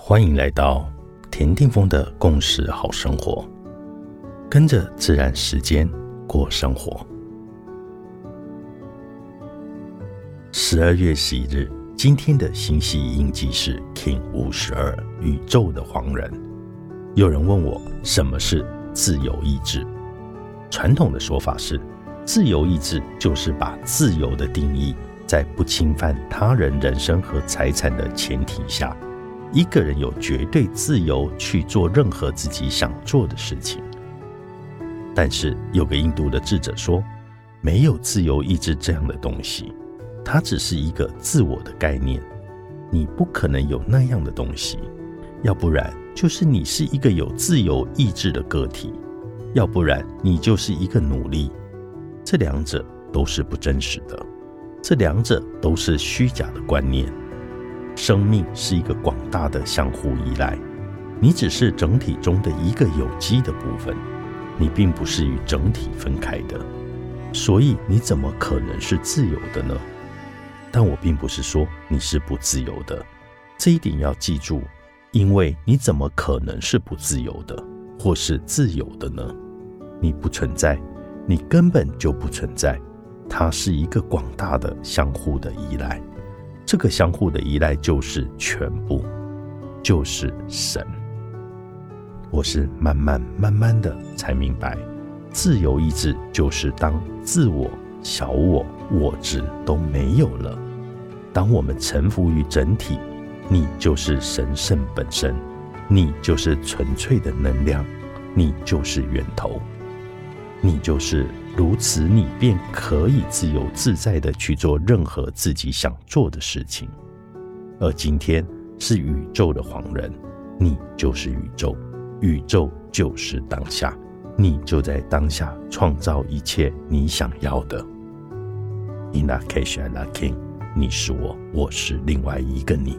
欢迎来到田定峰的共识好生活，跟着自然时间过生活。十二月十一日，今天的星系印记是 King 五十二，宇宙的黄人。有人问我什么是自由意志？传统的说法是，自由意志就是把自由的定义，在不侵犯他人人身和财产的前提下。一个人有绝对自由去做任何自己想做的事情，但是有个印度的智者说，没有自由意志这样的东西，它只是一个自我的概念，你不可能有那样的东西，要不然就是你是一个有自由意志的个体，要不然你就是一个奴隶，这两者都是不真实的，这两者都是虚假的观念。生命是一个广大的相互依赖，你只是整体中的一个有机的部分，你并不是与整体分开的，所以你怎么可能是自由的呢？但我并不是说你是不自由的，这一点要记住，因为你怎么可能是不自由的，或是自由的呢？你不存在，你根本就不存在，它是一个广大的相互的依赖。这个相互的依赖就是全部，就是神。我是慢慢慢慢的才明白，自由意志就是当自我、小我、我执都没有了，当我们臣服于整体，你就是神圣本身，你就是纯粹的能量，你就是源头，你就是。如此，你便可以自由自在的去做任何自己想做的事情。而今天是宇宙的黄人，你就是宇宙，宇宙就是当下，你就在当下创造一切你想要的。In a case, I king，你是我，我是另外一个你。